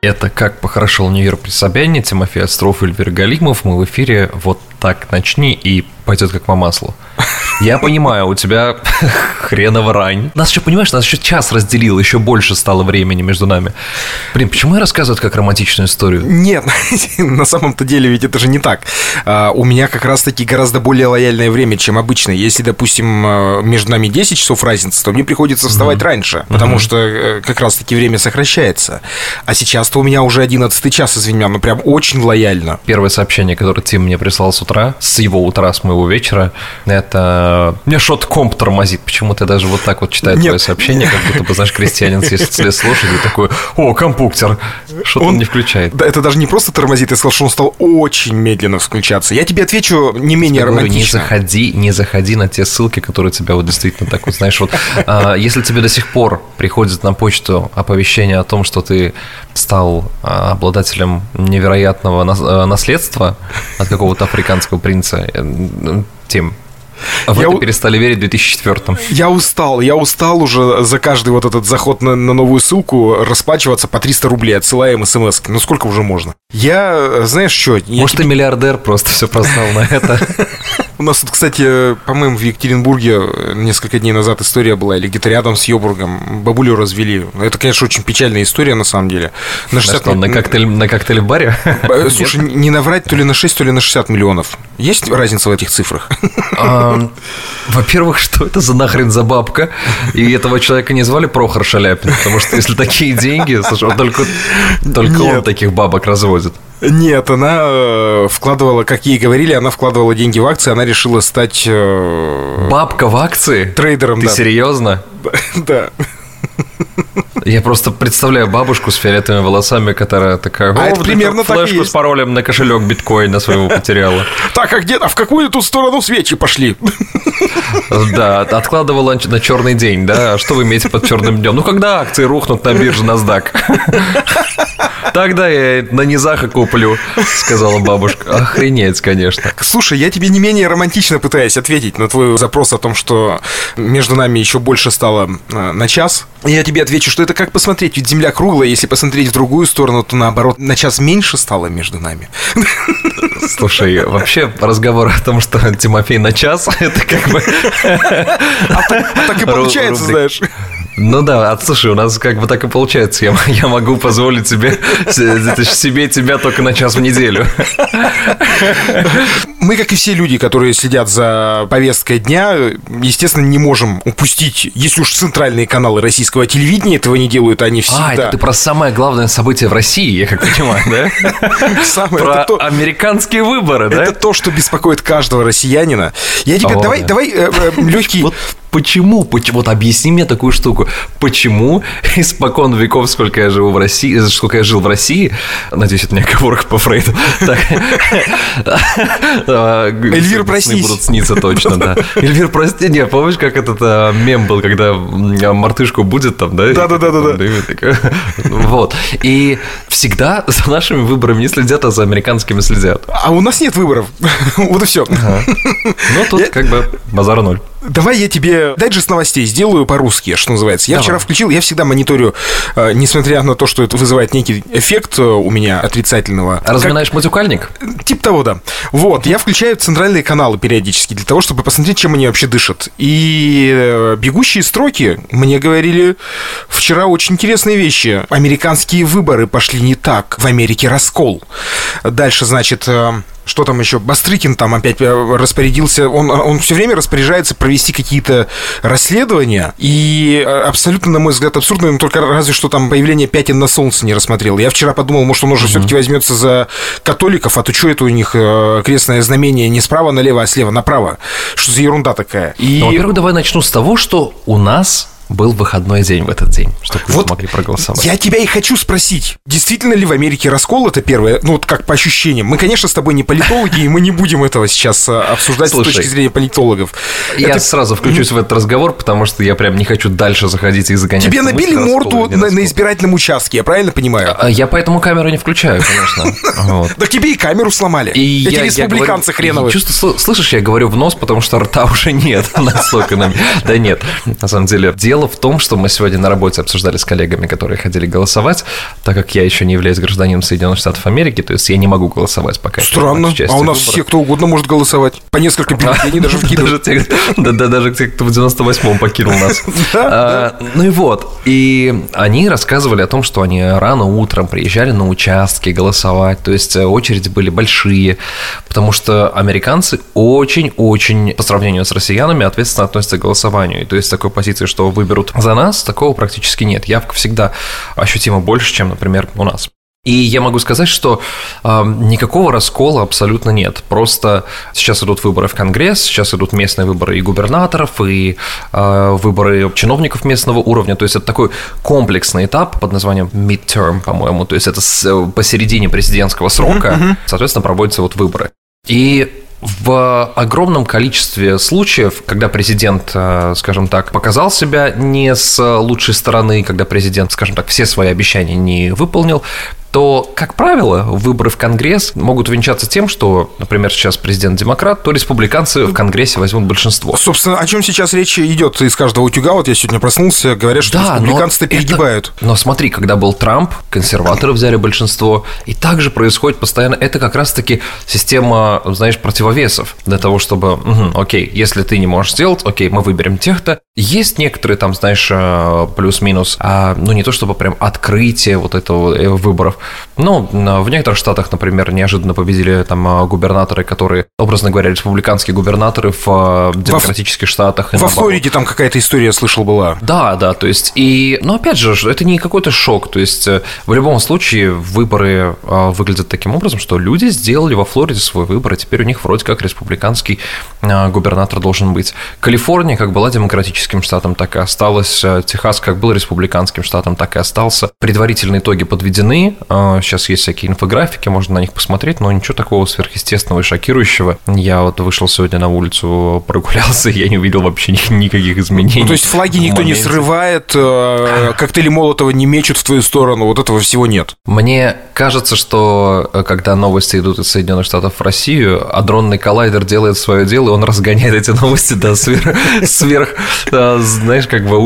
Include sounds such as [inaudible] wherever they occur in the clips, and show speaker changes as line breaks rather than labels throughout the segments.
Это «Как похорошел Нью-Йорк при Собянине», Тимофей Остров, Эльвир Галимов. Мы в эфире «Вот так начни» и пойдет как по маслу. Я понимаю, у тебя [laughs] хреново рань. Нас еще, понимаешь, нас еще час разделил, еще больше стало времени между нами. Блин, почему я рассказываю как романтичную историю?
Нет, [laughs] на самом-то деле ведь это же не так. А, у меня как раз-таки гораздо более лояльное время, чем обычно. Если, допустим, а, между нами 10 часов разницы, то мне приходится вставать mm-hmm. раньше, потому mm-hmm. что э, как раз-таки время сокращается. А сейчас-то у меня уже 11 час, извини меня, ну прям очень лояльно.
Первое сообщение, которое Тим мне прислал с утра, с его утра, с моего вечера, это... Мне что-то комп тормозит. Почему-то даже вот так вот читает твое сообщение, как будто бы, знаешь, крестьянин съест слез с лошади такой, о, компуктер. Что-то он, он не включает.
Да, это даже не просто тормозит, я сказал, что он стал очень медленно включаться. Я тебе отвечу не менее говорю, романтично.
Не заходи, не заходи на те ссылки, которые тебя вот действительно так вот, знаешь, вот, а, если тебе до сих пор приходит на почту оповещение о том, что ты стал а, обладателем невероятного наследства от какого-то африканского принца, э, тем а вы я это перестали верить в 2004-м.
Я устал, я устал уже за каждый вот этот заход на, на новую ссылку расплачиваться по 300 рублей, отсылаем смс -ки. Ну сколько уже можно? Я, знаешь что...
Может,
тебе...
ты миллиардер просто все прознал на это? [laughs]
У нас тут, кстати, по-моему, в Екатеринбурге несколько дней назад история была, или где-то рядом с Йобургом. Бабулю развели. Это, конечно, очень печальная история, на самом деле.
На, 60... на, что, на, коктейль, на коктейль-баре? [laughs]
Слушай, не наврать то ли на 6, то ли на 60 миллионов. Есть разница в этих цифрах?
Во-первых, что это за нахрен за бабка? И этого человека не звали Прохор Шаляпин, потому что если такие деньги, слушай, только, только он таких бабок разводит.
Нет, она э, вкладывала, как ей говорили, она вкладывала деньги в акции, она решила стать... Э,
Бабка в акции?
Трейдером,
Ты да. серьезно? [laughs]
Да.
Я просто представляю бабушку с фиолетовыми волосами, которая такая...
А это примерно так
Флешку с паролем на кошелек биткоина своего [laughs] потеряла.
Так, а где? А в какую ту сторону свечи пошли? [laughs]
Да, откладывала на черный день, да? А что вы имеете под черным днем? Ну, когда акции рухнут на бирже NASDAQ? Тогда я на низах и куплю, сказала бабушка. Охренеть, конечно.
Слушай, я тебе не менее романтично пытаюсь ответить на твой запрос о том, что между нами еще больше стало э, на час. Я тебе отвечу, что это как посмотреть, ведь Земля круглая, если посмотреть в другую сторону, то наоборот на час меньше стало между нами.
Слушай, вообще разговор о том, что Тимофей на час, это как бы...
А так, а так и получается, знаешь.
Ну да, а слушай, у нас как бы так и получается. Я, я могу позволить себе, себе тебя только на час в неделю.
Мы, как и все люди, которые следят за повесткой дня, естественно, не можем упустить, если уж центральные каналы российского телевидения этого не делают, они всегда...
А, это ты про самое главное событие в России, я как понимаю, да? Самое, про то, американские выборы, да?
Это то, что беспокоит каждого россиянина. Я тебе... О, давай, да. давай э, э, легкий... [laughs]
Почему? Почему? Вот объясни мне такую штуку. Почему испокон веков, сколько я живу в России, сколько я жил в России, надеюсь, это не оговорка по Фрейду.
Эльвир, прости.
будут сниться точно, да. Эльвир, прости. Не, помнишь, как этот а, мем был, когда мартышку будет там, да?
Да-да-да.
Вот. И всегда за нашими выборами не следят, а за американскими следят.
А у нас нет выборов. [laughs] Вот и все.
Ну, тут как бы базара ноль.
Давай я тебе дайджест новостей сделаю по-русски, что называется. Я Давай. вчера включил, я всегда мониторю, э, несмотря на то, что это вызывает некий эффект э, у меня отрицательного.
Разминаешь как... музыкальник?
Типа того, да. Вот, я включаю центральные каналы периодически для того, чтобы посмотреть, чем они вообще дышат. И э, бегущие строки мне говорили вчера очень интересные вещи. Американские выборы пошли не так. В Америке раскол. Дальше, значит что там еще, Бастрыкин там опять э, распорядился, он, он все время распоряжается провести какие-то расследования, и э, абсолютно, на мой взгляд, абсурдно, но только разве что там появление пятен на солнце не рассмотрел. Я вчера подумал, может, он уже угу. все-таки возьмется за католиков, а то что это у них э, крестное знамение не справа налево, а слева направо? Что за ерунда такая?
И... Ну, во-первых, давай начну с того, что у нас был выходной день в этот день, чтобы вот могли проголосовать.
Я тебя и хочу спросить, действительно ли в Америке раскол это первое, ну вот как по ощущениям. Мы, конечно, с тобой не политологи, и мы не будем этого сейчас а, обсуждать Слушай, с точки зрения политологов.
Я это... сразу включусь в этот разговор, потому что я прям не хочу дальше заходить и загонять.
Тебе набили морду на, на избирательном участке, я правильно понимаю?
А, я поэтому камеру не включаю, конечно. [laughs]
Так тебе и камеру сломали. Эти республиканцы хреновые.
Слышишь, я говорю в нос, потому что рта уже нет настолько. Да нет, на самом деле. Дело в том, что мы сегодня на работе обсуждали с коллегами, которые ходили голосовать, так как я еще не являюсь гражданином Соединенных Штатов Америки, то есть я не могу голосовать пока.
Странно. А у нас все, кто угодно может голосовать. По несколько бюллетеней даже вкидывают. [laughs]
Да, да, даже те, кто в 98-м покинул нас. [laughs] А, ну и вот. И они рассказывали о том, что они рано утром приезжали на участки голосовать, то есть э, очереди были большие, потому что американцы очень-очень, по сравнению с россиянами, ответственно относятся к голосованию. То есть такой позиции, что выберут за нас, такого практически нет. Явка всегда ощутимо больше, чем, например, у нас. И я могу сказать, что э, никакого раскола абсолютно нет. Просто сейчас идут выборы в Конгресс, сейчас идут местные выборы и губернаторов, и э, выборы чиновников местного уровня. То есть это такой комплексный этап под названием midterm, по-моему. То есть это с, посередине президентского срока, mm-hmm. соответственно, проводятся вот выборы. И в огромном количестве случаев, когда президент, э, скажем так, показал себя не с лучшей стороны, когда президент, скажем так, все свои обещания не выполнил, то, как правило, выборы в Конгресс могут венчаться тем, что, например, сейчас президент демократ, то республиканцы в Конгрессе возьмут большинство.
Собственно, о чем сейчас речь идет из каждого утюга? Вот я сегодня проснулся, говорят, что да, республиканцы-то перегибают.
Это... Но смотри, когда был Трамп, консерваторы взяли большинство, и также происходит постоянно. Это как раз-таки система, знаешь, противовесов для того, чтобы, угу, окей, если ты не можешь сделать, окей, мы выберем тех-то. Есть некоторые там, знаешь, э, плюс-минус, а, ну не то чтобы прям открытие вот этого э, выборов, ну, в некоторых штатах, например, неожиданно победили там а, губернаторы, которые, образно говоря, республиканские губернаторы в демократических во, штатах.
Во Флориде там какая-то история, слышал, была.
Да, да, то есть, и, но опять же, это не какой-то шок, то есть, э, в любом случае выборы выглядят таким образом, что люди сделали во Флориде свой выбор, и теперь у них вроде как республиканский губернатор должен быть. Калифорния как была демократическим штатом, так и осталась. Техас как был республиканским штатом, так и остался. Предварительные итоги подведены, Сейчас есть всякие инфографики, можно на них посмотреть, но ничего такого сверхъестественного и шокирующего. Я вот вышел сегодня на улицу, прогулялся, и [laughs] я не увидел вообще никаких изменений. Ну,
то есть флаги никто не срывает, э, коктейли Молотова не мечут в твою сторону, вот этого всего нет.
Мне кажется, что э, когда новости идут из Соединенных Штатов в Россию, адронный коллайдер делает свое дело, и он разгоняет эти новости до сверх, [laughs] сверх э, знаешь, как бы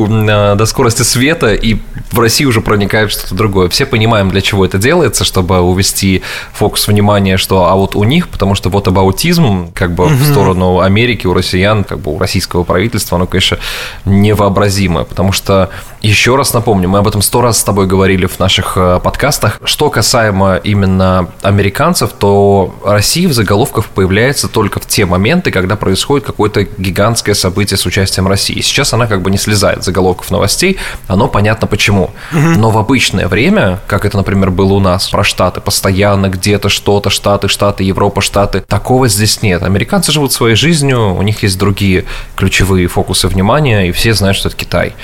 до скорости света, и в России уже проникает что-то другое. Все понимаем, для чего это делается, чтобы увести фокус внимания, что а вот у них, потому что вот аутизм как бы в сторону Америки, у россиян, как бы у российского правительства, оно, конечно, невообразимое, потому что, еще раз напомню, мы об этом сто раз с тобой говорили в наших э, подкастах, что касаемо именно американцев, то Россия в заголовках появляется только в те моменты, когда происходит какое-то гигантское событие с участием России. Сейчас она как бы не слезает заголовков новостей, оно понятно почему. Но в обычное время, как это, например, было у нас про Штаты, постоянно где-то что-то, Штаты, Штаты, Европа, Штаты. Такого здесь нет. Американцы живут своей жизнью, у них есть другие ключевые фокусы внимания, и все знают, что это Китай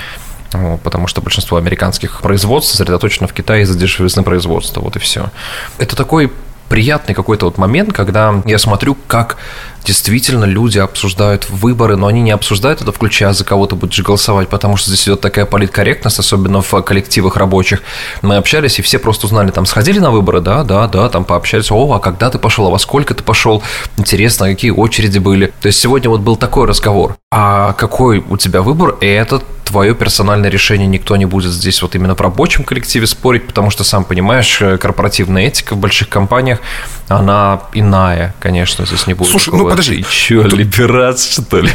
потому что большинство американских производств сосредоточено в Китае из-за дешевизны производства, вот и все. Это такой приятный какой-то вот момент, когда я смотрю, как действительно люди обсуждают выборы, но они не обсуждают это, включая за кого то будешь голосовать, потому что здесь идет такая политкорректность, особенно в коллективах рабочих. Мы общались, и все просто узнали, там, сходили на выборы, да, да, да, там пообщались, о, а когда ты пошел, а во сколько ты пошел, интересно, какие очереди были. То есть сегодня вот был такой разговор. А какой у тебя выбор? И это твое персональное решение, никто не будет здесь вот именно в рабочем коллективе спорить, потому что, сам понимаешь, э, корпоративная этика в больших компаниях, она иная, конечно, здесь не будет.
Слушай, ну подожди.
Че, Тут... либерат, что ли?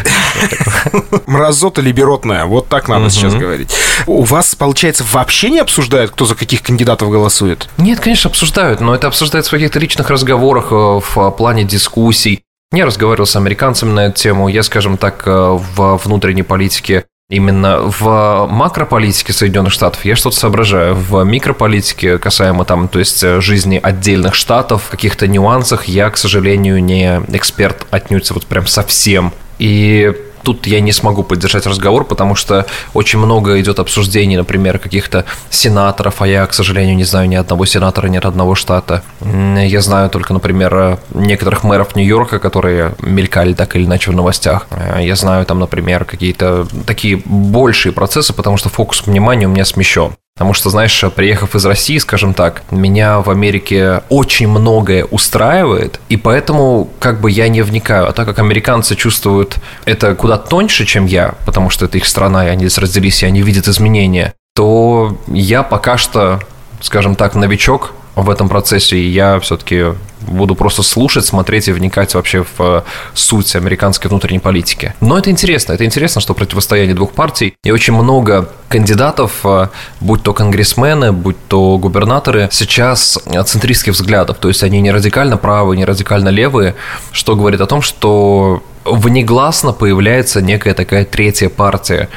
[laughs]
Мразота либеротная, вот так надо сейчас говорить. У вас, получается, вообще не обсуждают, кто за каких кандидатов голосует?
Нет, конечно, обсуждают, но это обсуждается в каких-то личных разговорах, э, в плане дискуссий. Я разговаривал с американцами на эту тему. Я, скажем так, э, в внутренней политике Именно в макрополитике Соединенных Штатов я что-то соображаю. В микрополитике, касаемо там, то есть э, жизни отдельных штатов, каких-то нюансах, я, к сожалению, не эксперт отнюдь вот прям совсем. И тут я не смогу поддержать разговор, потому что очень много идет обсуждений, например, каких-то сенаторов, а я, к сожалению, не знаю ни одного сенатора, ни одного штата. Я знаю только, например, некоторых мэров Нью-Йорка, которые мелькали так или иначе в новостях. Я знаю там, например, какие-то такие большие процессы, потому что фокус внимания у меня смещен. Потому что, знаешь, приехав из России, скажем так, меня в Америке очень многое устраивает, и поэтому как бы я не вникаю. А так как американцы чувствуют это куда тоньше, чем я, потому что это их страна, и они здесь родились, и они видят изменения, то я пока что, скажем так, новичок в этом процессе, и я все-таки буду просто слушать, смотреть и вникать вообще в э, суть американской внутренней политики. Но это интересно, это интересно, что противостояние двух партий, и очень много кандидатов, э, будь то конгрессмены, будь то губернаторы, сейчас центристских взглядов, то есть они не радикально правые, не радикально левые, что говорит о том, что внегласно появляется некая такая третья партия,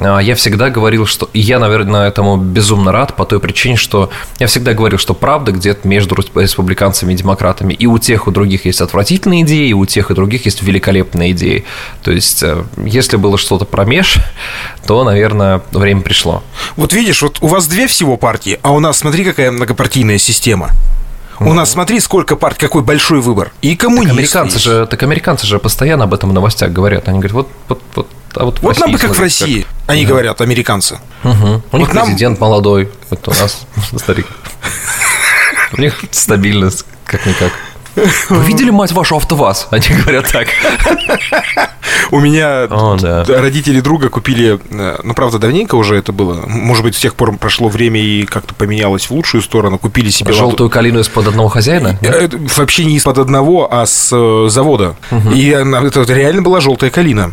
я всегда говорил, что... И я, наверное, этому безумно рад по той причине, что я всегда говорил, что правда где-то между республиканцами и демократами. И у тех, у других есть отвратительные идеи, и у тех, и других есть великолепные идеи. То есть, э, если было что-то промеж, то, наверное, время пришло.
Вот видишь, вот у вас две всего партии, а у нас, смотри, какая многопартийная система. У нас, смотри, сколько партий, какой большой выбор. И коммунисты.
Так американцы, же, так американцы же постоянно об этом в новостях говорят. Они говорят, вот, вот, вот
а вот, вот нам бы как в России, как... они угу. говорят, американцы.
Угу. У них вот президент нам... молодой, вот у нас [laughs] старик. У них стабильность, как-никак. Вы видели, мать вашу, АвтоВАЗ? Они говорят так.
У меня родители друга купили, э, ну, правда, давненько уже это было. Может быть, с тех пор прошло время и как-то поменялось в лучшую сторону. Купили себе...
Желтую калину из-под одного хозяина?
Э, вообще не из-под одного, а с э, завода. И это реально была желтая калина.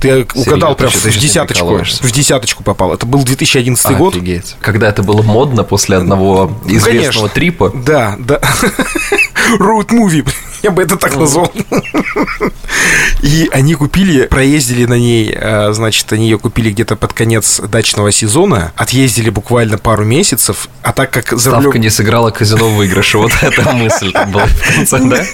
Ты угадал прям в десяточку. В десяточку попал. Это был 2011 Офигеть. год. Офигеть.
Когда это было модно после одного ну, известного ну, трипа.
Да, да. [laughs] Road movie. Я бы это так назвал. И они купили, проездили на ней, а, значит, они ее купили где-то под конец дачного сезона, отъездили буквально пару месяцев, а так как
за Ставка рулем... не сыграла казино в выигрыше, вот эта [laughs] мысль была в конце, да?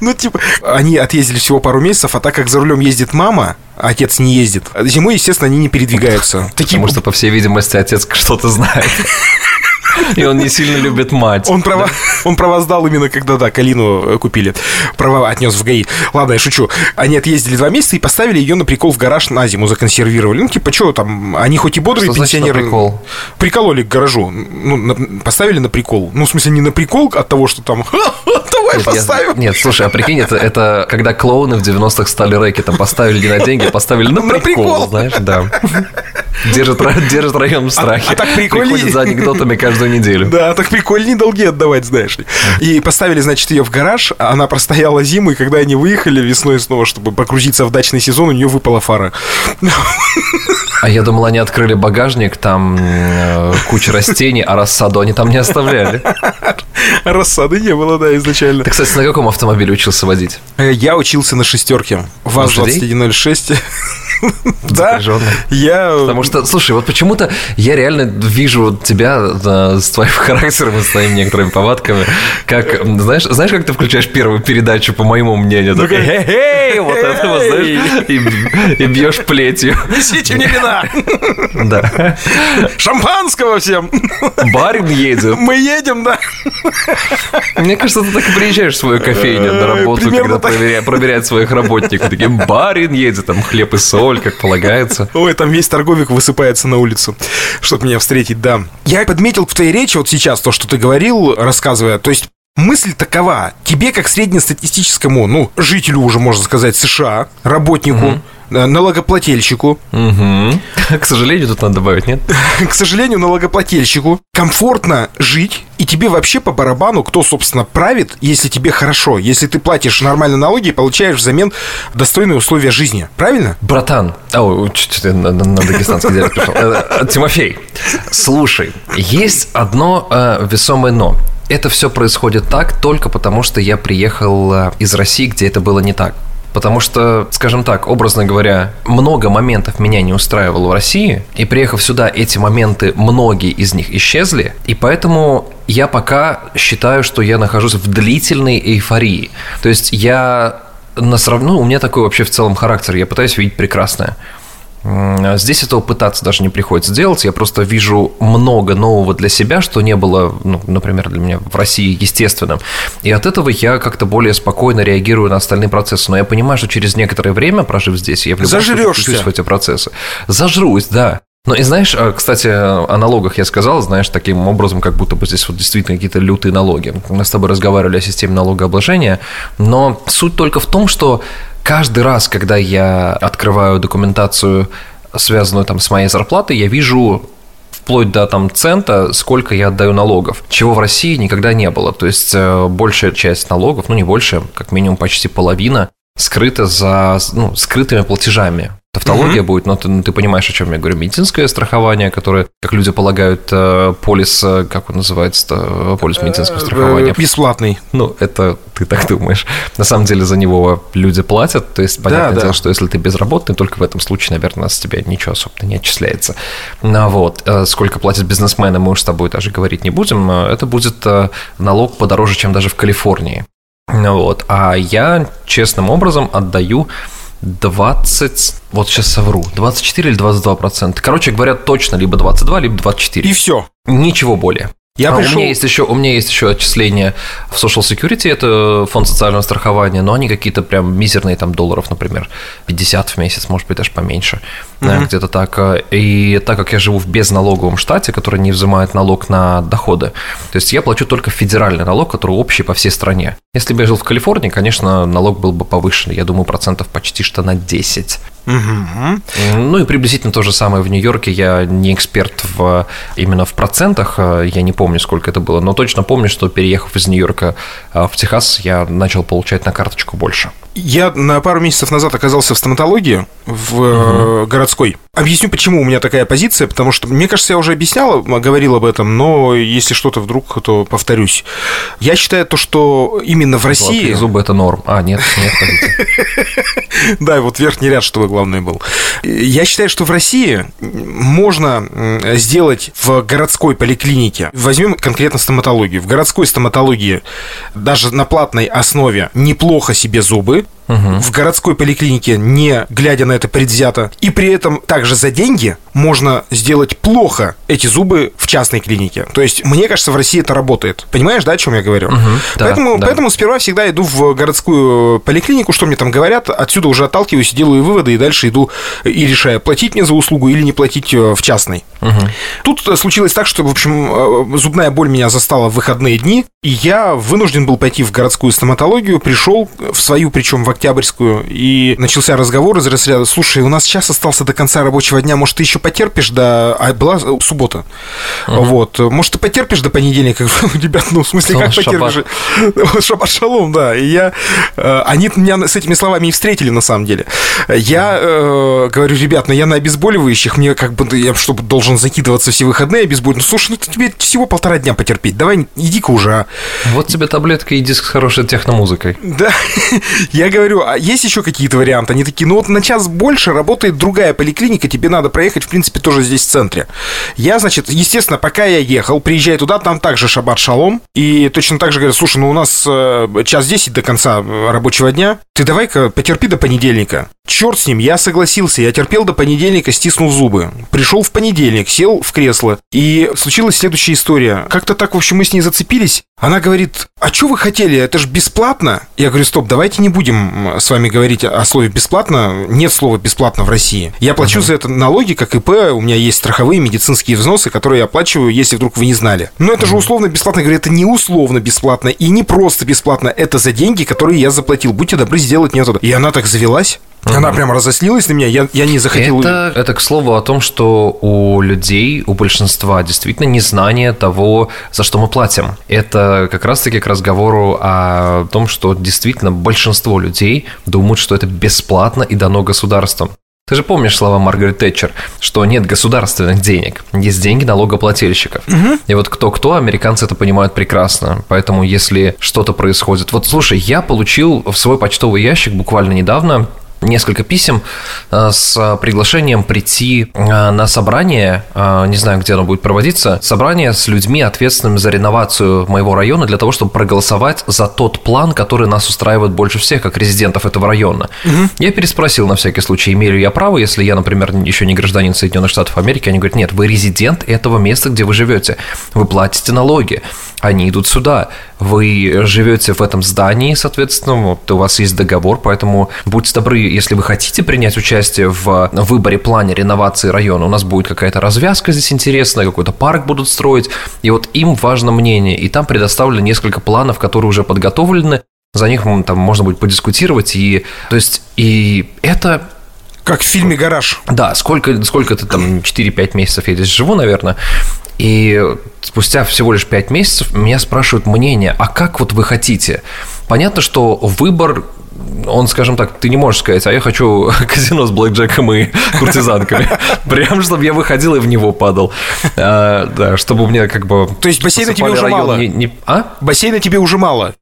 Ну, типа, они отъездили всего пару месяцев, а так как за рулем ездит мама, отец не ездит. Зимой, естественно, они не передвигаются. [laughs]
Потому что, по всей видимости, отец [laughs] что-то знает. И он не сильно любит мать.
Он права, да? он права сдал именно когда, да, Калину э, купили. Права отнес в ГАИ. Ладно, я шучу. Они отъездили два месяца и поставили ее на прикол в гараж на зиму, законсервировали. Ну, типа, что там, они хоть и бодрые что пенсионеры. прикол? Прикололи к гаражу. Ну, на, поставили на прикол. Ну, в смысле, не на прикол от того, что там [laughs] давай нет, поставим.
Нет, слушай, а прикинь, это, это когда клоуны в 90-х стали рэкетом, поставили не на деньги, а поставили на прикол, на прикол. знаешь, да. Держит, держит район в страхе. А, а так прикольнее. Приходит за анекдотами каждую неделю.
Да, так прикольнее долги отдавать, знаешь ли. И поставили, значит, ее в гараж, она простояла зиму, и когда они выехали весной снова, чтобы погрузиться в дачный сезон, у нее выпала фара.
А я думал, они открыли багажник, там э, куча растений, а рассаду они там не оставляли.
Рассады не было, да, изначально.
Ты, кстати, на каком автомобиле учился водить?
Э, я учился на шестерке. ВАЗ-2106. [laughs]
Да, я... Потому что, слушай, вот почему-то я реально вижу тебя с твоим [laughs] характером и с твоими некоторыми повадками, как, знаешь, знаешь, как ты включаешь первую передачу, по моему мнению, такой, хей вот это вот, знаешь, и бьешь плетью.
Несите мне вина!
Да.
Шампанского всем!
Барин едет.
Мы едем, да.
Мне кажется, ты так и приезжаешь в свою кофейню на работу, когда проверяют своих работников. Такие, барин едет, там хлеб и соль, как полагается. [laughs]
Ой, там весь торговик высыпается на улицу, чтобы меня встретить, да. Я подметил в твоей речи вот сейчас то, что ты говорил, рассказывая, то есть Мысль такова. Тебе, как среднестатистическому, ну, жителю уже, можно сказать, США, работнику, угу налогоплательщику.
Угу. [laughs] К сожалению, тут надо добавить, нет? [laughs]
К сожалению, налогоплательщику комфортно жить, и тебе вообще по барабану, кто, собственно, правит, если тебе хорошо, если ты платишь нормальные налоги и получаешь взамен достойные условия жизни. Правильно?
Братан, о, чуть-чуть на, на, дагестанский диалект пришел. Э, э, Тимофей, слушай, есть одно э, весомое но это все происходит так только потому, что я приехал из России, где это было не так. Потому что, скажем так, образно говоря, много моментов меня не устраивало в России, и приехав сюда, эти моменты, многие из них исчезли, и поэтому я пока считаю, что я нахожусь в длительной эйфории. То есть я на срав... ну, у меня такой вообще в целом характер, я пытаюсь видеть прекрасное. Здесь этого пытаться даже не приходится делать. Я просто вижу много нового для себя, что не было, ну, например, для меня в России естественным. И от этого я как-то более спокойно реагирую на остальные процессы. Но я понимаю, что через некоторое время, прожив здесь, я в любом случае в эти процессы. Зажрусь, да. Ну и знаешь, а, кстати, о налогах я сказал, знаешь, таким образом, как будто бы здесь вот действительно какие-то лютые налоги. Мы с тобой разговаривали о системе налогообложения, но суть только в том, что каждый раз, когда я открываю документацию, связанную там с моей зарплатой, я вижу вплоть до там цента, сколько я отдаю налогов, чего в России никогда не было. То есть э, большая часть налогов, ну не больше, как минимум почти половина, скрыта за ну, скрытыми платежами. Тавтология mm-hmm. будет, но ты, ну, ты понимаешь, о чем я говорю. Медицинское страхование, которое, как люди полагают, э, полис, э, как он называется, полис медицинского э, страхования.
Бесплатный.
Ну, это ты так думаешь. На самом деле за него люди платят, то есть понятное да, дело, да. что если ты безработный, только в этом случае, наверное, с тебя ничего особо не отчисляется. Ну, вот. Сколько платят бизнесмены, мы уж с тобой даже говорить не будем. Это будет налог подороже, чем даже в Калифорнии. Вот. А я честным образом отдаю 20, вот сейчас совру, 24 или 22 процента. Короче говоря, точно либо 22, либо 24.
И все.
Ничего более.
Я
а
пришел...
у, меня есть еще, у меня есть еще отчисления в Social Security, это фонд социального страхования, но они какие-то прям мизерные там долларов, например, 50 в месяц, может быть, даже поменьше, mm-hmm. где-то так. И так как я живу в безналоговом штате, который не взимает налог на доходы, то есть я плачу только федеральный налог, который общий по всей стране. Если бы я жил в Калифорнии, конечно, налог был бы повышен, я думаю, процентов почти что на 10. Угу. Ну и приблизительно то же самое в Нью-Йорке. Я не эксперт в, именно в процентах, э, я не помню, сколько это было, но точно помню, что переехав из Нью-Йорка э, в Техас, я начал получать на карточку больше.
Я на пару месяцев назад оказался в стоматологии, в угу. городской. Объясню, почему у меня такая позиция, потому что, мне кажется, я уже объяснял, говорил об этом, но если что-то вдруг, то повторюсь. Я считаю то, что именно в России... Золотые
зубы – это норм. А, нет, нет, [laughs]
Да, вот верхний ряд, чтобы главное был. Я считаю, что в России можно сделать в городской поликлинике, возьмем конкретно стоматологию, в городской стоматологии даже на платной основе неплохо себе зубы, угу. в городской поликлинике, не глядя на это предвзято, и при этом также за деньги можно сделать плохо эти зубы в частной клинике. То есть, мне кажется, в России это работает. Понимаешь, да, о чем я говорю? Угу, поэтому, да. поэтому сперва всегда иду в городскую поликлинику, что мне там говорят, отсюда уже отталкиваюсь, делаю выводы и дальше иду и решаю, платить мне за услугу или не платить э, в частной. Угу. Тут случилось так, что, в общем, э, зубная боль меня застала в выходные дни, и я вынужден был пойти в городскую стоматологию, пришел в свою, причем в Октябрьскую, и начался разговор из разряда, слушай, у нас сейчас остался до конца рабочего дня, может, ты еще потерпишь до... А была суббота. Угу. Вот. Может, ты потерпишь до понедельника? [laughs] Ребят, ну, в смысле, как потерпишь? Шаббат шалом, да. И я... Э, они меня с этими словами и встретили, на самом деле. Я э, говорю, ребят, ну я на обезболивающих, мне как бы, я что, должен закидываться все выходные обезболивающие? Ну, слушай, ну тебе всего полтора дня потерпеть, давай, иди-ка уже, а.
Вот тебе таблетка и диск с хорошей техномузыкой.
Да, [laughs] я говорю, а есть еще какие-то варианты? Они такие, ну вот на час больше работает другая поликлиника, тебе надо проехать, в принципе, тоже здесь в центре. Я, значит, естественно, пока я ехал, приезжаю туда, там также шаббат шалом, и точно так же говорят, слушай, ну у нас э, час 10 до конца рабочего дня, ты давай-ка потерпи до понедельника. Черт с ним, я согласился, я терпел до понедельника, стиснув зубы. Пришел в понедельник, сел в кресло, и случилась следующая история. Как-то так, в общем, мы с ней зацепились. Она говорит, а что вы хотели, это же бесплатно? Я говорю, стоп, давайте не будем с вами говорить о слове бесплатно. Нет слова бесплатно в России. Я плачу uh-huh. за это налоги, как ИП, у меня есть страховые медицинские взносы, которые я оплачиваю, если вдруг вы не знали. Но это uh-huh. же условно бесплатно. Я говорю, это не условно бесплатно и не просто бесплатно, это за деньги, которые я заплатил. Будьте добры сделать мне это. И она так завелась. Она прям разослилась на меня, я, я не захотел...
Это, это, к слову, о том, что у людей, у большинства действительно незнание того, за что мы платим. Это как раз-таки к разговору о том, что действительно большинство людей думают, что это бесплатно и дано государством. Ты же помнишь слова Маргарет Тэтчер, что нет государственных денег, есть деньги налогоплательщиков. Угу. И вот кто-кто, американцы это понимают прекрасно. Поэтому если что-то происходит... Вот слушай, я получил в свой почтовый ящик буквально недавно несколько писем э, с приглашением прийти э, на собрание, э, не знаю, где оно будет проводиться, собрание с людьми, ответственными за реновацию моего района, для того, чтобы проголосовать за тот план, который нас устраивает больше всех, как резидентов этого района. Угу. Я переспросил на всякий случай, имею ли я право, если я, например, еще не гражданин Соединенных Штатов Америки, они говорят, нет, вы резидент этого места, где вы живете, вы платите налоги, они идут сюда, вы живете в этом здании, соответственно, вот у вас есть договор, поэтому будьте добры, если вы хотите принять участие в выборе плане реновации района, у нас будет какая-то развязка здесь интересная, какой-то парк будут строить, и вот им важно мнение, и там предоставлено несколько планов, которые уже подготовлены, за них там можно будет подискутировать, и то есть и это
как в фильме «Гараж».
Да, сколько, сколько ты там, 4-5 месяцев я здесь живу, наверное, и спустя всего лишь 5 месяцев меня спрашивают мнение, а как вот вы хотите? Понятно, что выбор он, скажем так, ты не можешь сказать, а я хочу [laughs] казино с блэкджеком и куртизанками. Прям, чтобы я выходил и в него падал. А, да, чтобы у меня как бы...
То есть бассейна тебе уже мало? Не, не... А? Бассейна тебе уже мало?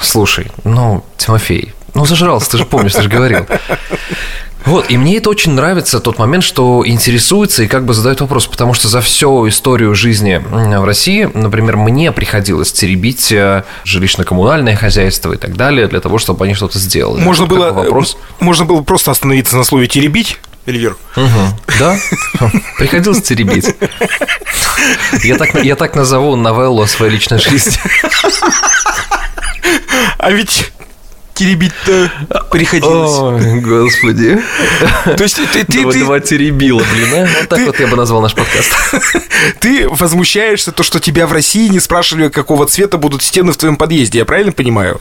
Слушай, ну, Тимофей, ну зажрался, ты же помнишь, ты же говорил. Вот, и мне это очень нравится, тот момент, что интересуется и как бы задает вопрос, потому что за всю историю жизни в России, например, мне приходилось теребить э, жилищно-коммунальное хозяйство и так далее для того, чтобы они что-то сделали.
Можно было, вопрос... можно было просто остановиться на слове «теребить», Эльвир.
Угу. Да? [laughs] Приходилось теребить. Я так, я так назову новеллу о своей личной жизни.
А ведь теребить-то приходилось.
Господи. То есть ты... ты, два, ты... два теребила, блин, а? Вот так ты... вот я бы назвал наш подкаст. [laughs]
Ты возмущаешься, то, что тебя в России не спрашивали, какого цвета будут стены в твоем подъезде, я правильно понимаю?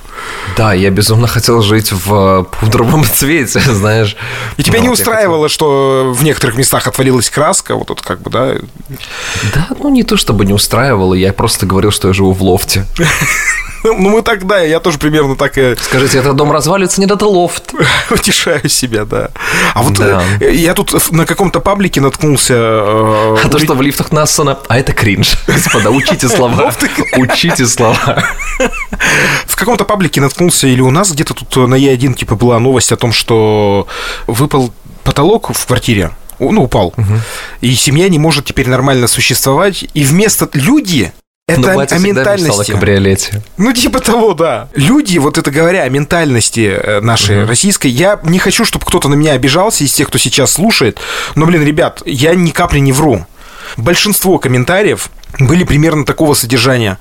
Да, я безумно хотел жить в пудровом [laughs] цвете, знаешь.
И тебя ну, не устраивало, хотел... что в некоторых местах отвалилась краска, вот тут как бы, да?
Да, ну не то чтобы не устраивало, я просто говорил, что я живу в лофте. [laughs]
Ну, мы тогда, я тоже примерно так и...
Скажите, этот дом развалится, нет, это лофт. [laughs]
Утешаю себя, да. А вот да. Э, я тут на каком-то паблике наткнулся... Э,
а то, что в лифтах Нассана, а это кринж. [laughs] Господа, учите слова. Учите слова.
В каком-то паблике наткнулся, или у нас где-то тут на Е1 типа была новость о том, что выпал потолок в квартире, ну, упал. Угу. И семья не может теперь нормально существовать. И вместо люди это Но о ментальности.
О кабриолете.
Ну, типа того, да. Люди, вот это говоря о ментальности э, нашей угу. российской, я не хочу, чтобы кто-то на меня обижался из тех, кто сейчас слушает. Но, блин, ребят, я ни капли не вру. Большинство комментариев были примерно такого содержания.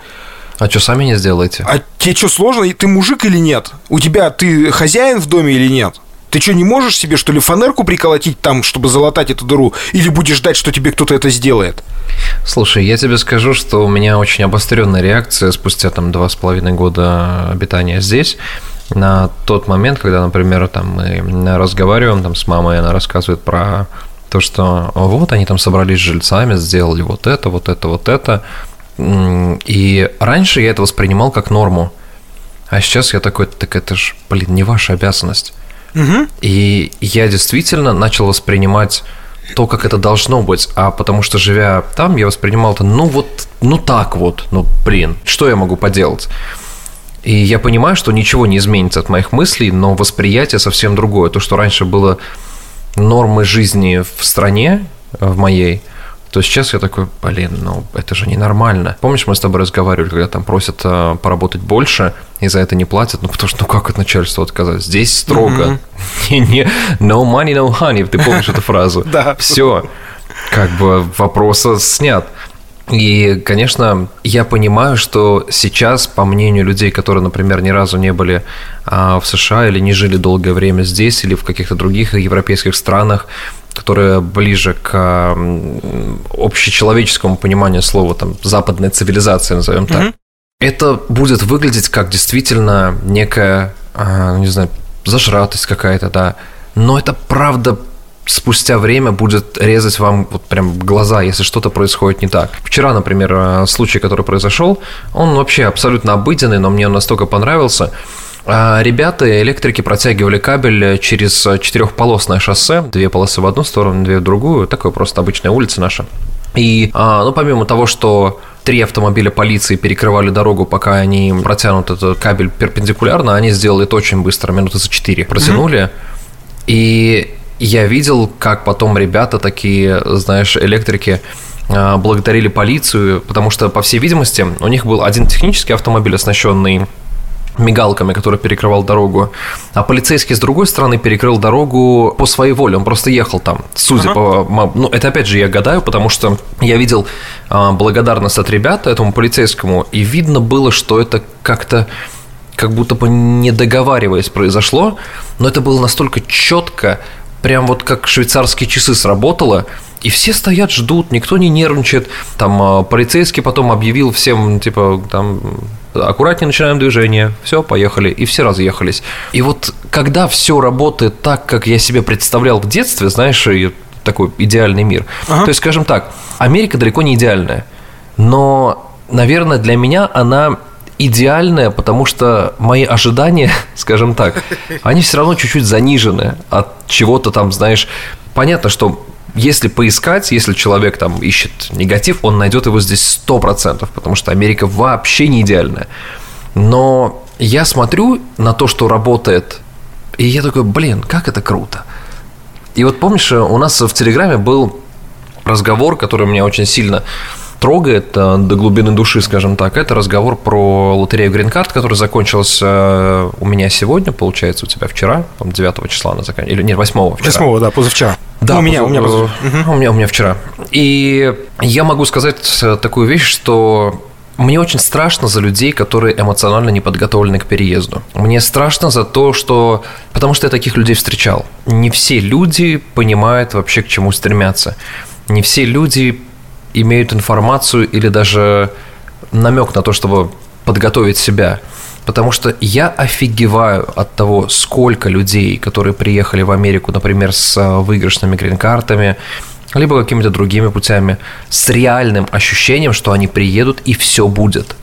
А что, сами не сделаете?
А тебе что, сложно? Ты мужик или нет? У тебя ты хозяин в доме или нет? Ты что, не можешь себе, что ли, фанерку приколотить там, чтобы залатать эту дыру? Или будешь ждать, что тебе кто-то это сделает?
Слушай, я тебе скажу, что у меня очень обостренная реакция спустя там два с половиной года обитания здесь на тот момент, когда, например, там мы разговариваем там с мамой, она рассказывает про то, что вот они там собрались с жильцами, сделали вот это, вот это, вот это. И раньше я это воспринимал как норму. А сейчас я такой, так это ж, блин, не ваша обязанность. Угу. И я действительно начал воспринимать то, как это должно быть, а потому что живя там, я воспринимал это, ну вот, ну так вот, ну блин, что я могу поделать? И я понимаю, что ничего не изменится от моих мыслей, но восприятие совсем другое. То, что раньше было нормой жизни в стране, в моей – то сейчас я такой, блин, ну это же ненормально. Помнишь, мы с тобой разговаривали, когда там просят э, поработать больше, и за это не платят, ну потому что, ну как от начальства отказать? Здесь строго. [laughs] Не, не, no money, no honey, ты помнишь эту фразу? [laughs]
Да.
Все, как бы вопрос снят. И, конечно, я понимаю, что сейчас, по мнению людей, которые, например, ни разу не были а, в США или не жили долгое время здесь или в каких-то других европейских странах, которые ближе к общечеловеческому пониманию слова, там, западная цивилизация, назовем так, mm-hmm. это будет выглядеть как действительно некая, а, не знаю, зажратость какая-то, да. Но это правда спустя время будет резать вам вот прям глаза, если что-то происходит не так. Вчера, например, э, случай, который произошел, он вообще абсолютно обыденный, но мне он настолько понравился. А, ребята, электрики протягивали кабель через четырехполосное шоссе, две полосы в одну сторону, две в другую, такое просто обычная улица наша. И, а, ну, помимо того, что три автомобиля полиции перекрывали дорогу, пока они протянут этот кабель перпендикулярно, они сделали это очень быстро, минуты за четыре протянули. Mm-hmm И я видел, как потом ребята такие, знаешь, электрики, а, благодарили полицию, потому что, по всей видимости, у них был один технический автомобиль, оснащенный мигалками, который перекрывал дорогу, а полицейский с другой стороны перекрыл дорогу по своей воле, он просто ехал там, судя ага. по... Ну, это опять же я гадаю, потому что я видел а, благодарность от ребят этому полицейскому, и видно было, что это как-то как будто бы не договариваясь произошло, но это было настолько четко, прям вот как швейцарские часы сработало, и все стоят, ждут, никто не нервничает. Там а, полицейский потом объявил всем, типа, там, аккуратнее начинаем движение, все, поехали, и все разъехались. И вот когда все работает так, как я себе представлял в детстве, знаешь, такой идеальный мир. Ага. То есть, скажем так, Америка далеко не идеальная, но, наверное, для меня она идеальная, потому что мои ожидания, [laughs] скажем так, они все равно чуть-чуть занижены от чего-то там, знаешь, понятно, что если поискать, если человек там ищет негатив, он найдет его здесь 100%, потому что Америка вообще не идеальная. Но я смотрю на то, что работает, и я такой, блин, как это круто. И вот помнишь, у нас в Телеграме был разговор, который меня очень сильно трогает э, до глубины души, скажем так, это разговор про лотерею Green Card, который закончился э, у меня сегодня, получается, у тебя вчера, 9 числа она заканчивается, или нет, 8
вчера. 8 да, позавчера.
Да, ну, у меня, у меня, позав... угу. у меня, у меня вчера. И я могу сказать э, такую вещь, что мне очень страшно за людей, которые эмоционально не подготовлены к переезду. Мне страшно за то, что... Потому что я таких людей встречал. Не все люди понимают вообще, к чему стремятся. Не все люди имеют информацию или даже намек на то, чтобы подготовить себя. Потому что я офигеваю от того, сколько людей, которые приехали в Америку, например, с э, выигрышными грин-картами, либо какими-то другими путями, с реальным ощущением, что они приедут и все будет.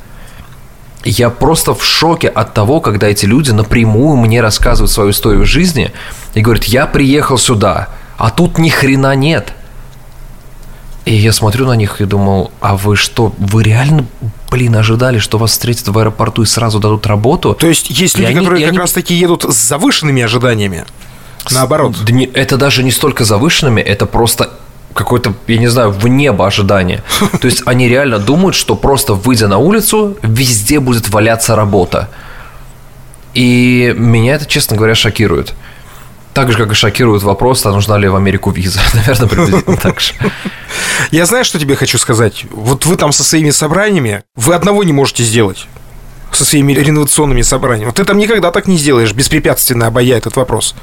Я просто в шоке от того, когда эти люди напрямую мне рассказывают свою историю жизни и говорят, я приехал сюда, а тут ни хрена нет – и я смотрю на них и думал, а вы что, вы реально, блин, ожидали, что вас встретят в аэропорту и сразу дадут работу?
То есть есть люди, они, которые как они... раз таки едут с завышенными ожиданиями? Наоборот.
Это даже не столько завышенными, это просто какое-то, я не знаю, в небо ожидание. [laughs] То есть они реально думают, что просто выйдя на улицу, везде будет валяться работа. И меня это, честно говоря, шокирует. Так же, как и шокирует вопрос, а нужна ли в Америку виза. [laughs] Наверное, приблизительно так же.
Я знаю, что тебе хочу сказать. Вот вы там со своими собраниями, вы одного не можете сделать со своими реновационными собраниями. Вот ты там никогда так не сделаешь, беспрепятственно обойя этот вопрос.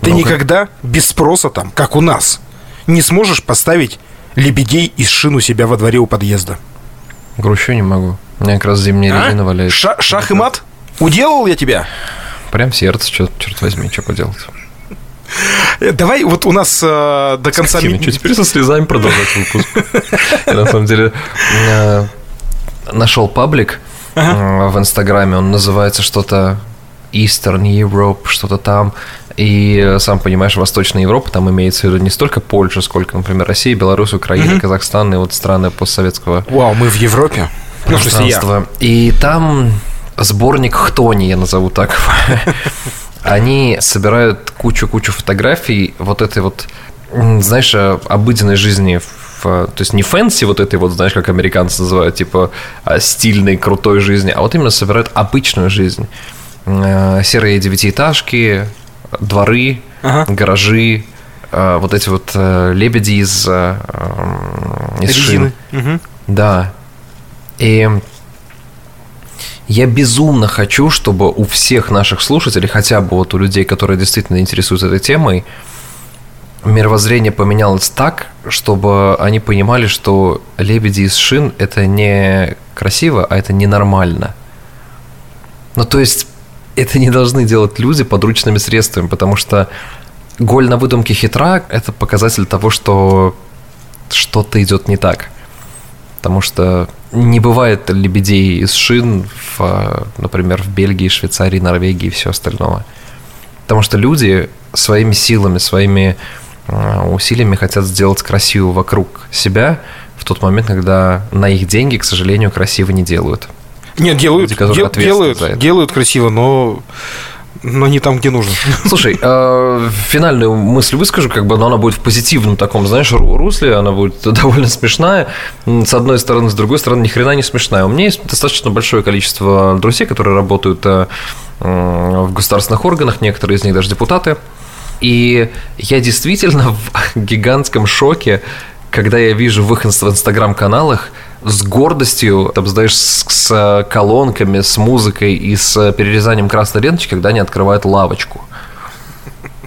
Ты ну никогда без спроса там, как у нас, не сможешь поставить лебедей из шин у себя во дворе у подъезда.
Грущу не могу. У меня как раз зимняя а? резина валяется.
Ша шах и мат? Уделал я тебя?
Прям сердце, черт, черт возьми, что поделать.
Э, давай, вот у нас э, до конца...
Какими? Что, теперь со слезами продолжать выпуск? Я, на самом деле, э, нашел паблик ага. в Инстаграме, он называется что-то Eastern Europe, что-то там. И сам понимаешь, Восточная Европа, там имеется в виду не столько Польша, сколько, например, Россия, Беларусь, Украина, угу. Казахстан и вот страны постсоветского
Вау, мы в Европе?
Пространства. Ну, и там сборник Хтони, я назову так. [laughs] они собирают кучу-кучу фотографий вот этой вот, знаешь, обыденной жизни в, то есть не fancy вот этой вот, знаешь, как американцы называют, типа а, стильной, крутой жизни, а вот именно собирают обычную жизнь. Э, серые девятиэтажки, дворы, ага. гаражи, э, вот эти вот э, лебеди из, из шин. Угу. Да. И я безумно хочу, чтобы у всех наших слушателей, хотя бы вот у людей, которые действительно интересуются этой темой, мировоззрение поменялось так, чтобы они понимали, что лебеди из шин – это не красиво, а это ненормально. Ну, то есть, это не должны делать люди подручными средствами, потому что голь на выдумке хитра – это показатель того, что что-то идет не так. Потому что не бывает лебедей из шин, в, например, в Бельгии, Швейцарии, Норвегии и все остальное. Потому что люди своими силами, своими э, усилиями хотят сделать красиво вокруг себя в тот момент, когда на их деньги, к сожалению, красиво не делают.
Нет, делают, люди, дел, делают, делают красиво, но но не там, где нужно.
Слушай, э, финальную мысль выскажу, как бы, но она будет в позитивном таком, знаешь, русле, она будет [laughs] довольно смешная. С одной стороны, с другой стороны, ни хрена не смешная. У меня есть достаточно большое количество друзей, которые работают э, в государственных органах, некоторые из них даже депутаты. И я действительно [laughs] в гигантском шоке, когда я вижу в их инстаграм-каналах с гордостью, там, знаешь, с, с колонками, с музыкой и с перерезанием красной ленточки, когда они открывают лавочку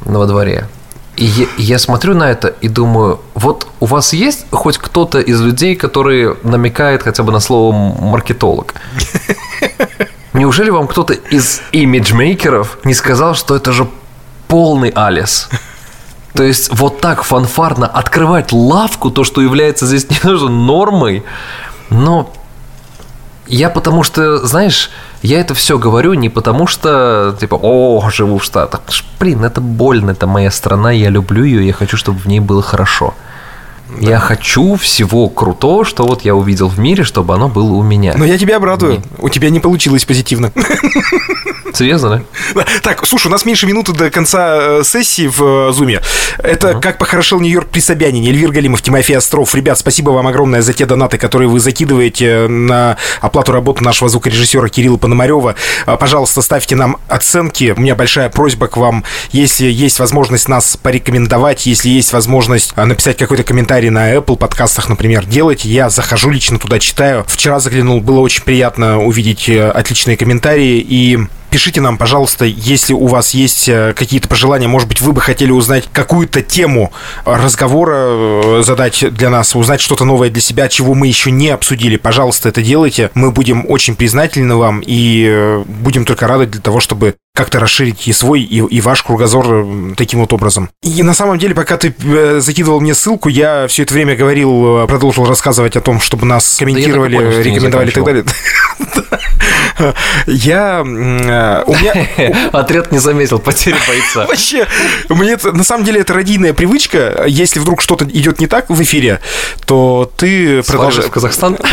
во дворе. И я, я смотрю на это и думаю, вот у вас есть хоть кто-то из людей, который намекает хотя бы на слово маркетолог? Неужели вам кто-то из имиджмейкеров не сказал, что это же полный Алис? То есть вот так фанфарно открывать лавку, то, что является здесь [laughs] не тоже нормой, но я потому что, знаешь, я это все говорю не потому что, типа, о, живу в Штатах. Блин, это больно, это моя страна, я люблю ее, я хочу, чтобы в ней было хорошо. Да. Я хочу всего крутого, что вот я увидел в мире, чтобы оно было у меня.
Но я тебя обрадую. Не... У тебя не получилось позитивно.
Серьезно,
да? Так, слушай, у нас меньше минуты до конца э, сессии в э, Зуме. Это uh-huh. «Как похорошел Нью-Йорк при Собянине». Эльвир Галимов, Тимофей Остров. Ребят, спасибо вам огромное за те донаты, которые вы закидываете на оплату работы нашего звукорежиссера Кирилла Пономарева. Э, пожалуйста, ставьте нам оценки. У меня большая просьба к вам. Если есть возможность нас порекомендовать, если есть возможность написать какой-то комментарий на Apple подкастах, например, делайте. Я захожу лично туда, читаю. Вчера заглянул, было очень приятно увидеть отличные комментарии и Пишите нам, пожалуйста, если у вас есть э, какие-то пожелания, может быть, вы бы хотели узнать какую-то тему разговора, э, задать для нас, узнать что-то новое для себя, чего мы еще не обсудили. Пожалуйста, это делайте. Мы будем очень признательны вам и э, будем только рады для того, чтобы как-то расширить и свой, и, и ваш кругозор таким вот образом. И на самом деле, пока ты закидывал мне ссылку, я все это время говорил, продолжил рассказывать о том, чтобы нас комментировали, да понял, рекомендовали и так далее. [laughs] Я...
У меня... [laughs] Отряд не заметил потери бойца.
Вообще, мне на самом деле это родийная привычка. Если вдруг что-то идет не так в эфире, то ты
продолжаешь... в Казахстан? [laughs]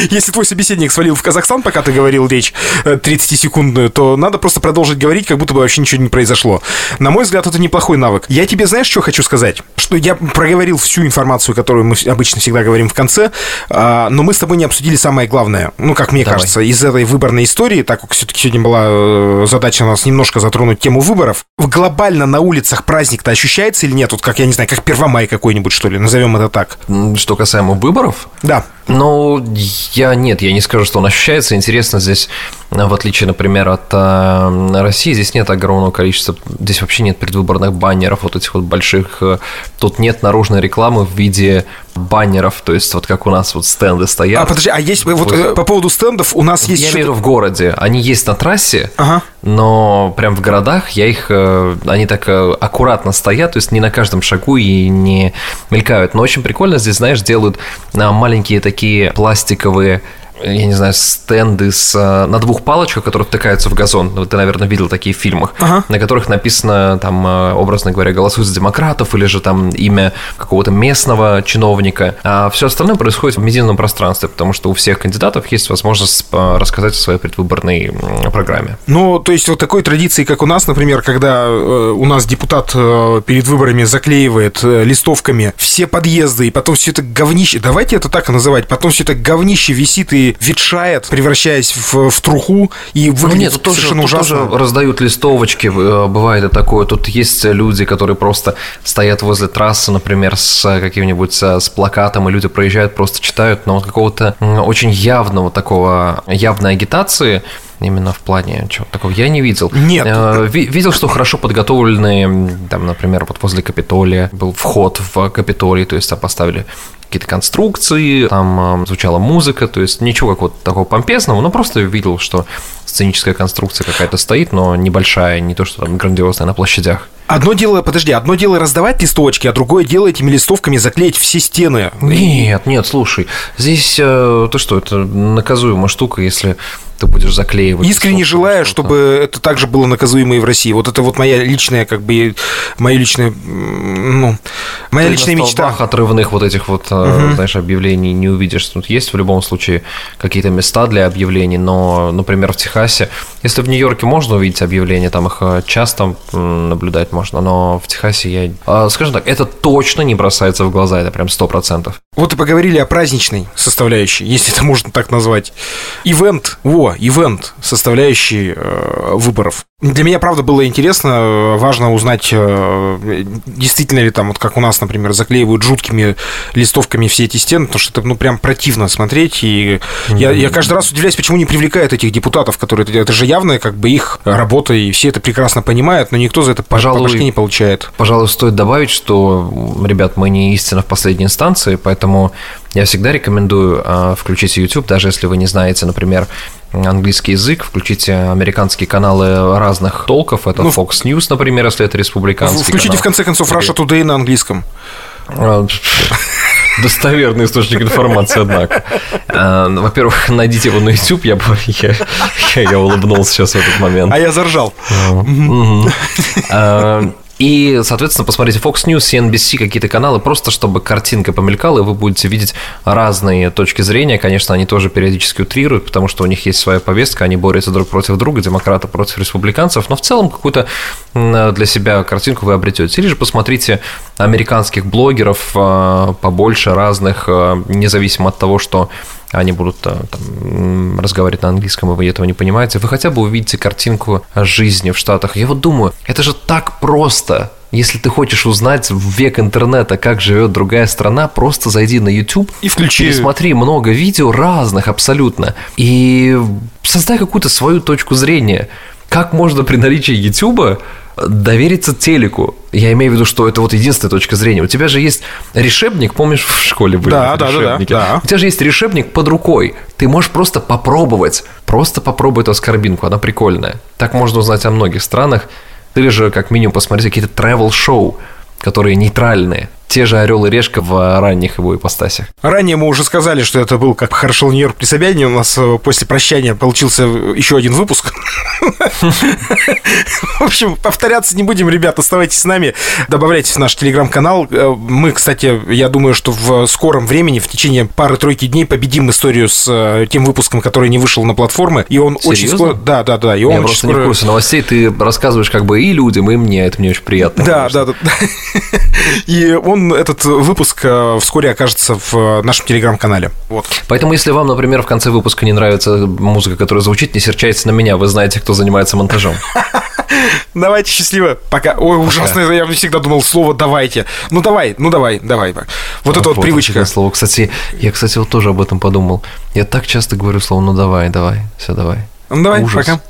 [laughs]
Если твой собеседник свалил в Казахстан, пока ты говорил речь 30-секундную, э, то надо просто продолжить говорить, как будто бы вообще ничего не произошло. На мой взгляд, это неплохой навык. Я тебе знаешь, что хочу сказать? Что я проговорил всю информацию, которую мы обычно всегда говорим в конце, а, но мы с тобой не обсудили самое главное. Ну, как мне кажется, из этой выборной истории, так как все-таки сегодня была э, задача у нас немножко затронуть тему выборов, глобально на улицах праздник-то ощущается или нет? Вот как, я не знаю, как Первомай какой-нибудь, что ли, назовем это так.
Что касаемо выборов?
Да.
Ну, я нет, я не скажу, что он ощущается. Интересно, здесь, в отличие, например, от э, России, здесь нет огромного количества, здесь вообще нет предвыборных баннеров, вот этих вот больших. Э, тут нет наружной рекламы в виде баннеров, то есть вот как у нас вот стенды стоят.
А подожди, а есть вот, вот э, по поводу стендов у нас есть.
Я имею в виду в городе, они есть на трассе, ага. но прям в городах я их, э, они так э, аккуратно стоят, то есть не на каждом шагу и не мелькают. Но очень прикольно здесь, знаешь, делают маленькие такие пластиковые я не знаю, стенды с, э, на двух палочках, которые втыкаются в газон. Ну, ты, наверное, видел такие в фильмах, ага. на которых написано, там, э, образно говоря, голосуй за демократов или же там имя какого-то местного чиновника. А все остальное происходит в медийном пространстве, потому что у всех кандидатов есть возможность э, рассказать о своей предвыборной программе.
Ну, то есть вот такой традиции, как у нас, например, когда у нас депутат перед выборами заклеивает листовками все подъезды, и потом все это говнище, давайте это так называть, потом все это говнище висит и ветшает, превращаясь в, в труху и выглядит ну, нет, тут совершенно тоже, ужасно.
Тут тоже раздают листовочки, э, бывает и такое. Тут есть люди, которые просто стоят возле трассы, например, с каким-нибудь э, с плакатом, и люди проезжают, просто читают, но вот какого-то очень явного такого, явной агитации именно в плане чего-то такого я не видел.
Нет. Э,
видел, что хорошо подготовленные, там, например, вот возле Капитолия был вход в Капитолий, то есть там поставили какие-то конструкции, там э, звучала музыка, то есть ничего какого-то такого помпезного, но просто видел, что сценическая конструкция какая-то стоит, но небольшая, не то, что там грандиозная на площадях.
Одно дело, подожди, одно дело раздавать листовочки, а другое дело этими листовками заклеить все стены.
Нет, нет, слушай, здесь э, то что, это наказуемая штука, если ты будешь заклеивать.
Искренне желаю, чтобы это также было наказуемо и в России. Вот это вот моя личная, как бы, мое личное ну, моя
Ты
личная
на
мечта.
отрывных вот этих вот, э, знаешь, объявлений не увидишь. Тут есть в любом случае какие-то места для объявлений, но, например, в Техасе, если в Нью-Йорке можно увидеть объявления, там их э, часто наблюдать можно, но в Техасе я... а, Скажем так, это точно не бросается в глаза, это прям сто процентов.
Вот и поговорили о праздничной составляющей, если это можно так назвать. Ивент, во, ивент, составляющий э, выборов. Для меня, правда, было интересно, важно узнать, э, действительно ли там, вот как у нас, например, заклеивают жуткими листовками все эти стены, потому что это, ну, прям противно смотреть, и я, я каждый раз удивляюсь, почему не привлекают этих депутатов, которые, это, же явно как бы их работа, и все это прекрасно понимают, но никто за это по-
Пожалуй,
по башке не получает.
Пожалуй, стоит добавить, что, ребят, мы не истина в последней инстанции, поэтому я всегда рекомендую а, включить YouTube, даже если вы не знаете, например, английский язык, включите американские каналы разных толков, это
Ну,
Fox News, например, если это республиканский
Включите,
канал.
в конце концов, Russia Today на английском.
А, Достоверный источник информации, однако. А, ну, Во-первых, найдите его на YouTube, я, я, я, я улыбнулся сейчас в этот момент.
А я заржал.
И, соответственно, посмотрите Fox News, CNBC, какие-то каналы, просто чтобы картинка помелькала, и вы будете видеть разные точки зрения. Конечно, они тоже периодически утрируют, потому что у них есть своя повестка, они борются друг против друга, демократы против республиканцев, но в целом какую-то для себя картинку вы обретете. Или же посмотрите американских блогеров а, побольше разных, а, независимо от того, что они будут там, разговаривать на английском, и вы этого не понимаете, вы хотя бы увидите картинку жизни в Штатах. Я вот думаю, это же так просто. Если ты хочешь узнать в век интернета, как живет другая страна, просто зайди на YouTube
И включи.
пересмотри много видео разных абсолютно и создай какую-то свою точку зрения. Как можно при наличии YouTube довериться телеку? Я имею в виду, что это вот единственная точка зрения. У тебя же есть решебник, помнишь, в школе были
Да, да, да, да,
решебники?
да.
У тебя же есть решебник под рукой. Ты можешь просто попробовать. Просто попробуй эту аскорбинку, она прикольная. Так можно узнать о многих странах. Или же, как минимум, посмотреть какие-то travel-шоу, которые нейтральные. Те же «Орел и решка» в ранних его ипостасях.
Ранее мы уже сказали, что это был как хорошо Нью-Йорк при Собянине. У нас э, после прощания получился еще один выпуск. В общем, повторяться не будем, ребят. Оставайтесь с нами. Добавляйтесь в наш телеграм-канал. Э, Мы, кстати, я думаю, что в скором времени, в течение пары-тройки дней, победим историю с э, тем выпуском, который не вышел на платформы. И он очень скоро... Да, да, да. И он
Я
очень
просто не в курсе новостей. Ты рассказываешь как бы и людям, и мне. Это мне очень приятно.
Да,
конечно.
да, да. [laughs] И он, этот выпуск, э, вскоре окажется в э, нашем телеграм-канале. Вот.
Поэтому, если вам, например, в конце выпуска не нравится музыка, которая звучит, не серчайте на меня. Вы знаете, кто занимается монтажом. [laughs]
Давайте, счастливо. Пока. Ой, ужасно, я всегда думал слово «давайте». Ну, давай, ну, давай, давай. Вот это вот привычка.
слово. Кстати, я, кстати, вот тоже об этом подумал. Я так часто говорю слово «ну давай, давай, все, давай».
Ну, давай,
Ужас.
пока.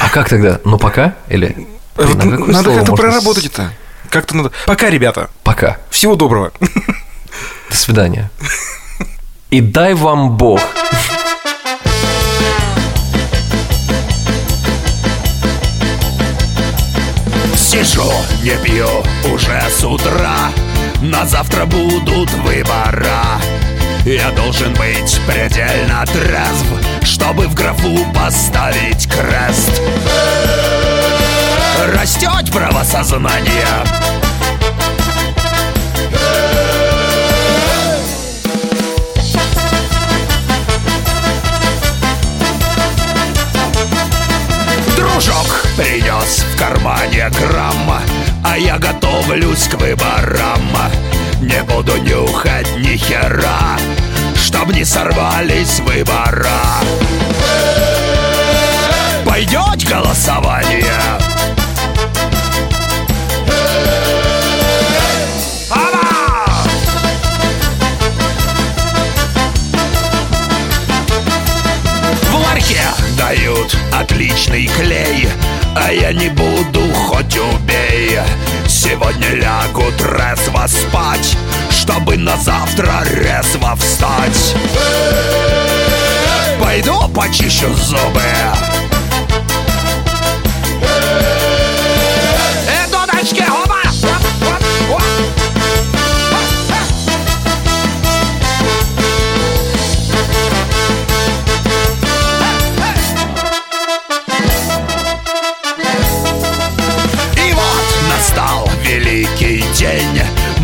А как тогда? Ну пока? Или...
Вот
Блин, а какое
Надо как-то
можно с-
проработать это. Как-то надо. Пока, ребята.
Пока.
Всего доброго.
До свидания. И дай вам Бог.
Сижу, не пью уже с утра На завтра будут выбора Я должен быть предельно трезв Чтобы в графу поставить крест Растет правосознание. Дружок принес в кармане грамма А я готовлюсь к выборам. Не буду нюхать ни хера Чтоб не сорвались выбора. Пойдет голосование дают отличный клей А я не буду, хоть убей. Сегодня лягу трезво спать Чтобы на завтра резво встать. Пойду почищу зубы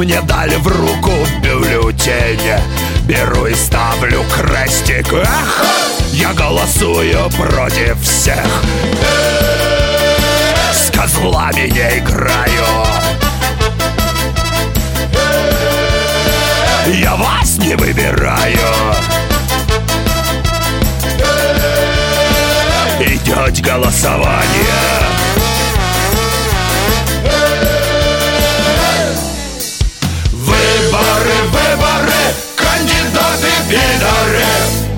Мне дали в руку бюллетень Беру и ставлю крестик. Эх, я голосую против всех. С козлами не играю. Я вас не выбираю. Идет голосование vidare